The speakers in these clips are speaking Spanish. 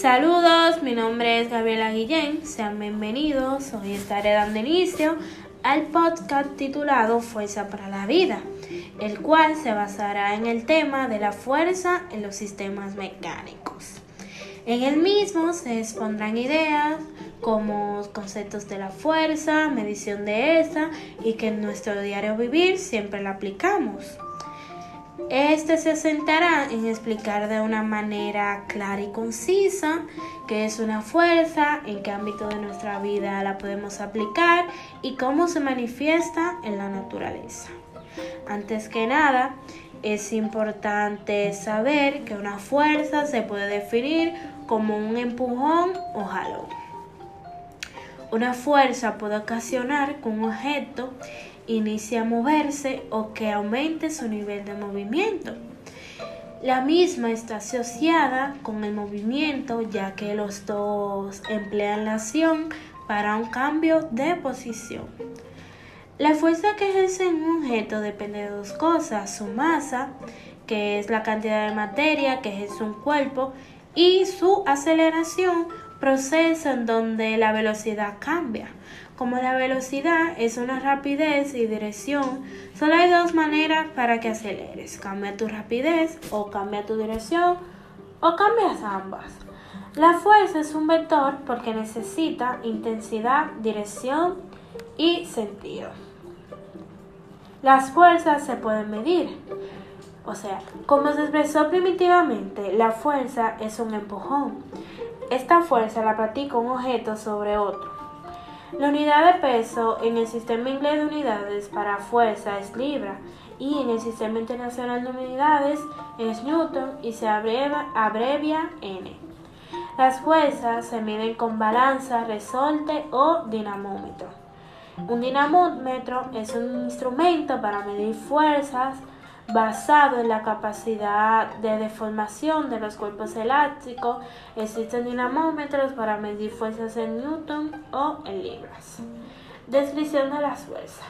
Saludos, mi nombre es Gabriela Guillén, sean bienvenidos. Hoy estaré dando inicio al podcast titulado Fuerza para la Vida, el cual se basará en el tema de la fuerza en los sistemas mecánicos. En el mismo se expondrán ideas como conceptos de la fuerza, medición de esta y que en nuestro diario vivir siempre la aplicamos. Este se sentará en explicar de una manera clara y concisa qué es una fuerza, en qué ámbito de nuestra vida la podemos aplicar y cómo se manifiesta en la naturaleza. Antes que nada, es importante saber que una fuerza se puede definir como un empujón o jalón. Una fuerza puede ocasionar que un objeto inicie a moverse o que aumente su nivel de movimiento. La misma está asociada con el movimiento ya que los dos emplean la acción para un cambio de posición. La fuerza que ejerce un objeto depende de dos cosas, su masa, que es la cantidad de materia que ejerce un cuerpo, y su aceleración, proceso en donde la velocidad cambia. Como la velocidad es una rapidez y dirección, solo hay dos maneras para que aceleres. Cambia tu rapidez o cambia tu dirección o cambias ambas. La fuerza es un vector porque necesita intensidad, dirección y sentido. Las fuerzas se pueden medir. O sea, como se expresó primitivamente, la fuerza es un empujón. Esta fuerza la practica un objeto sobre otro. La unidad de peso en el sistema inglés de unidades para fuerza es libra y en el sistema internacional de unidades es newton y se abrevia, N. Las fuerzas se miden con balanza, resorte o dinamómetro. Un dinamómetro es un instrumento para medir fuerzas basado en la capacidad de deformación de los cuerpos elásticos. Existen dinamómetros para medir fuerzas en newton o en libras. Descripción de las fuerzas.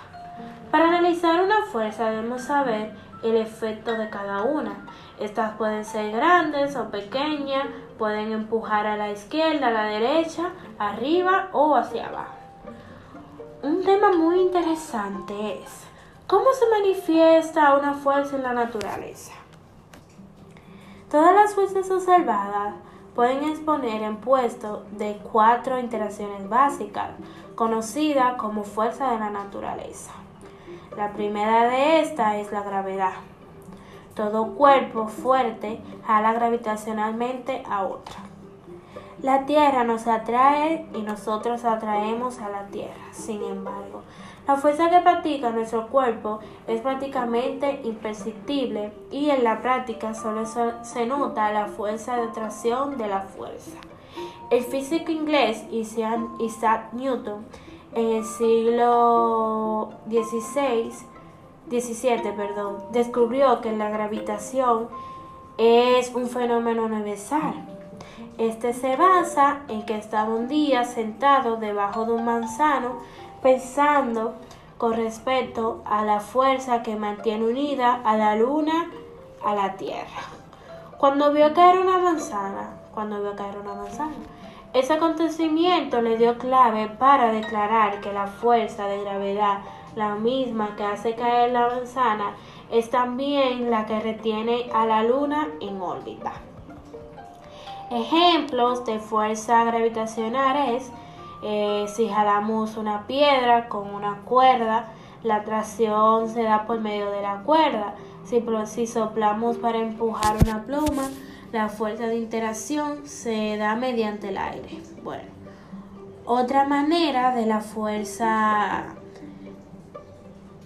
Para analizar una fuerza debemos saber el efecto de cada una. Estas pueden ser grandes o pequeñas, pueden empujar a la izquierda, a la derecha, arriba o hacia abajo. Un tema muy interesante es ¿Cómo se manifiesta una fuerza en la naturaleza? Todas las fuerzas observadas pueden exponer en puesto de cuatro interacciones básicas, conocidas como fuerza de la naturaleza. La primera de estas es la gravedad. Todo cuerpo fuerte jala gravitacionalmente a otro. La Tierra nos atrae y nosotros atraemos a la Tierra. Sin embargo, la fuerza que practica nuestro cuerpo es prácticamente imperceptible y en la práctica solo se nota la fuerza de atracción de la fuerza. El físico inglés Isaac Newton en el siglo XVI, XVII perdón, descubrió que la gravitación es un fenómeno universal este se basa en que estaba un día sentado debajo de un manzano pensando con respecto a la fuerza que mantiene unida a la luna a la tierra. Cuando vio caer una manzana, cuando vio caer una manzana, ese acontecimiento le dio clave para declarar que la fuerza de gravedad, la misma que hace caer la manzana, es también la que retiene a la luna en órbita. Ejemplos de fuerza gravitacional es eh, si jalamos una piedra con una cuerda, la tracción se da por medio de la cuerda. Si, si soplamos para empujar una pluma, la fuerza de interacción se da mediante el aire. Bueno, otra manera de la fuerza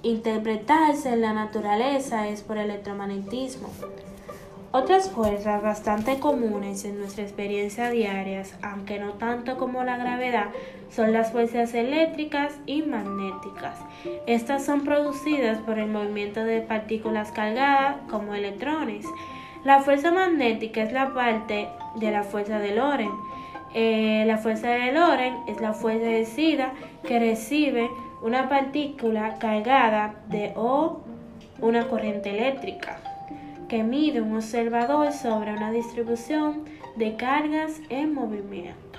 interpretarse en la naturaleza es por electromagnetismo. Otras fuerzas bastante comunes en nuestra experiencia diaria, aunque no tanto como la gravedad, son las fuerzas eléctricas y magnéticas. Estas son producidas por el movimiento de partículas cargadas como electrones. La fuerza magnética es la parte de la fuerza de Lorentz. Eh, la fuerza de Lorentz es la fuerza de SIDA que recibe una partícula cargada de o una corriente eléctrica. Que mide un observador sobre una distribución de cargas en movimiento.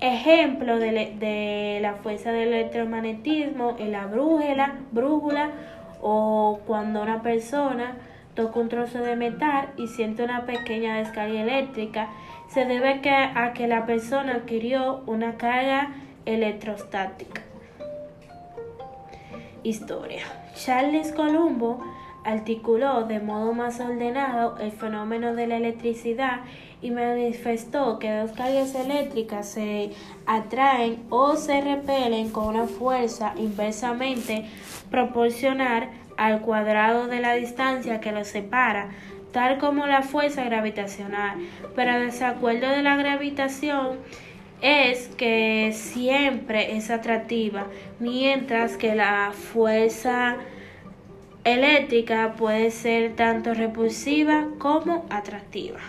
Ejemplo de, la fuerza del electromagnetismo en la brújula, brújula o cuando una persona toca un trozo de metal y siente una pequeña descarga eléctrica, se debe a que la persona adquirió una carga electrostática. Historia. Charles Colombo articuló de modo más ordenado el fenómeno de la electricidad y manifestó que dos cargas eléctricas se atraen o se repelen con una fuerza inversamente proporcional al cuadrado de la distancia que los separa, tal como la fuerza gravitacional. Pero el desacuerdo de la gravitación es que siempre es atractiva, mientras que la fuerza eléctrica puede ser tanto repulsiva como atractiva.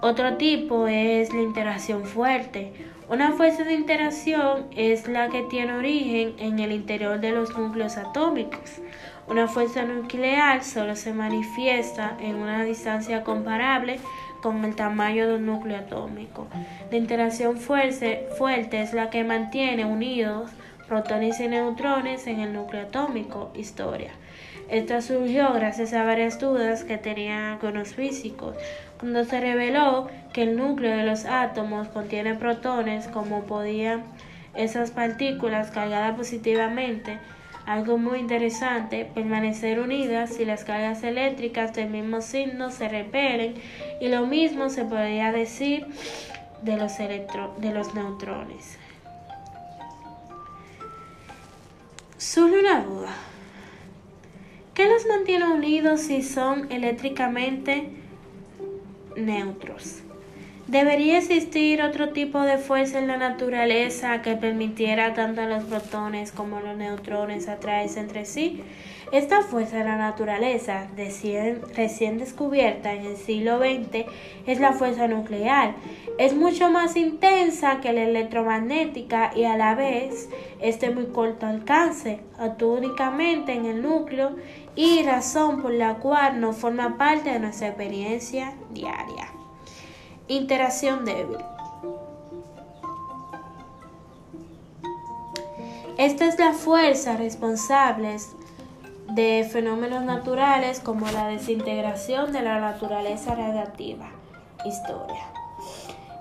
Otro tipo es la interacción fuerte. Una fuerza de interacción es la que tiene origen en el interior de los núcleos atómicos. Una fuerza nuclear solo se manifiesta en una distancia comparable con el tamaño de un núcleo atómico. La interacción fuerte, fuerte es la que mantiene unidos protones y neutrones en el núcleo atómico. Historia. Esta surgió gracias a varias dudas que tenían algunos físicos, cuando se reveló que el núcleo de los átomos contiene protones, como podían esas partículas cargadas positivamente, algo muy interesante, permanecer unidas si las cargas eléctricas del mismo signo se repelen y lo mismo se podría decir de los, de los neutrones. Solo una duda. ¿Qué los mantiene unidos si son eléctricamente neutros? ¿Debería existir otro tipo de fuerza en la naturaleza que permitiera tanto a los protones como a los neutrones atraerse entre sí? Esta fuerza de la naturaleza, recién descubierta en el siglo XX, es la fuerza nuclear. Es mucho más intensa que la electromagnética y a la vez es de muy corto alcance, actúa únicamente en el núcleo y razón por la cual no forma parte de nuestra experiencia diaria. Interacción débil. Esta es la fuerza responsable de fenómenos naturales como la desintegración de la naturaleza radiactiva. Historia.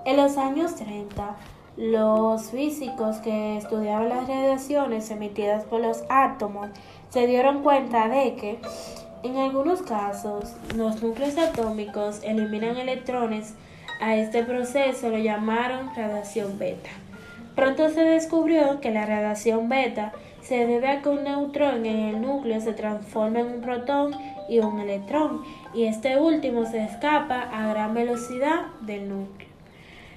En los años 30, los físicos que estudiaban las radiaciones emitidas por los átomos se dieron cuenta de que en algunos casos los núcleos atómicos eliminan electrones. A este proceso lo llamaron radiación beta. Pronto se descubrió que la radiación beta se debe a que un neutrón en el núcleo se transforma en un protón y un electrón, y este último se escapa a gran velocidad del núcleo.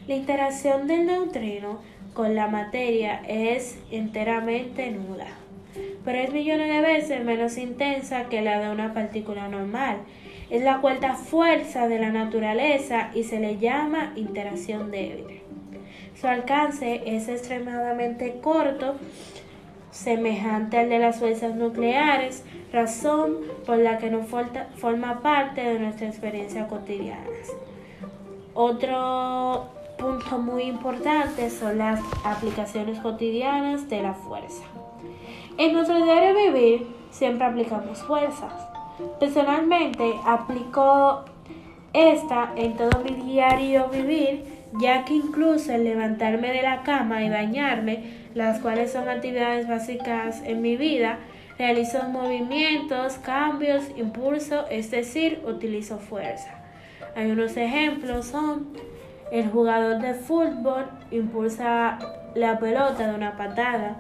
La interacción del neutrino con la materia es enteramente nula, pero es millones de veces menos intensa que la de una partícula normal. Es la cuarta fuerza de la naturaleza y se le llama interacción débil. Su alcance es extremadamente corto semejante al de las fuerzas nucleares, razón por la que no forma parte de nuestra experiencia cotidiana. Otro punto muy importante son las aplicaciones cotidianas de la fuerza. En nuestro diario vivir siempre aplicamos fuerzas. Personalmente aplico esta en todo mi diario vivir, ya que incluso el levantarme de la cama y bañarme las cuales son actividades básicas en mi vida, realizo movimientos, cambios, impulso, es decir, utilizo fuerza. Hay unos ejemplos son el jugador de fútbol impulsa la pelota de una patada.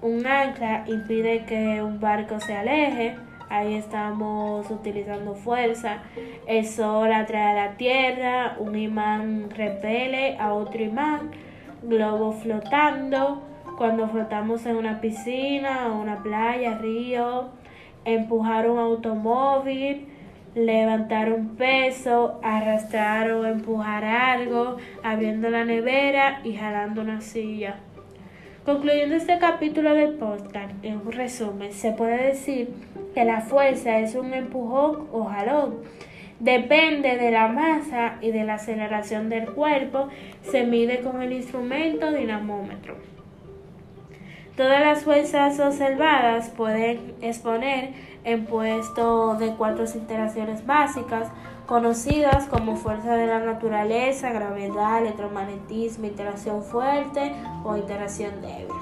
Un ancla impide que un barco se aleje. Ahí estamos utilizando fuerza. El sol atrae a la tierra. Un imán repele a otro imán globo flotando, cuando flotamos en una piscina, una playa, río, empujar un automóvil, levantar un peso, arrastrar o empujar algo, abriendo la nevera y jalando una silla. Concluyendo este capítulo del podcast, en un resumen, se puede decir que la fuerza es un empujón o jalón. Depende de la masa y de la aceleración del cuerpo, se mide con el instrumento dinamómetro. Todas las fuerzas observadas pueden exponer en puesto de cuatro interacciones básicas, conocidas como fuerza de la naturaleza, gravedad, electromagnetismo, interacción fuerte o interacción débil.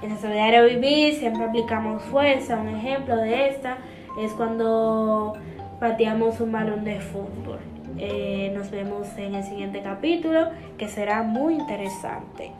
En nuestro diario vivir siempre aplicamos fuerza. Un ejemplo de esta es cuando pateamos un balón de fútbol. Eh, nos vemos en el siguiente capítulo que será muy interesante.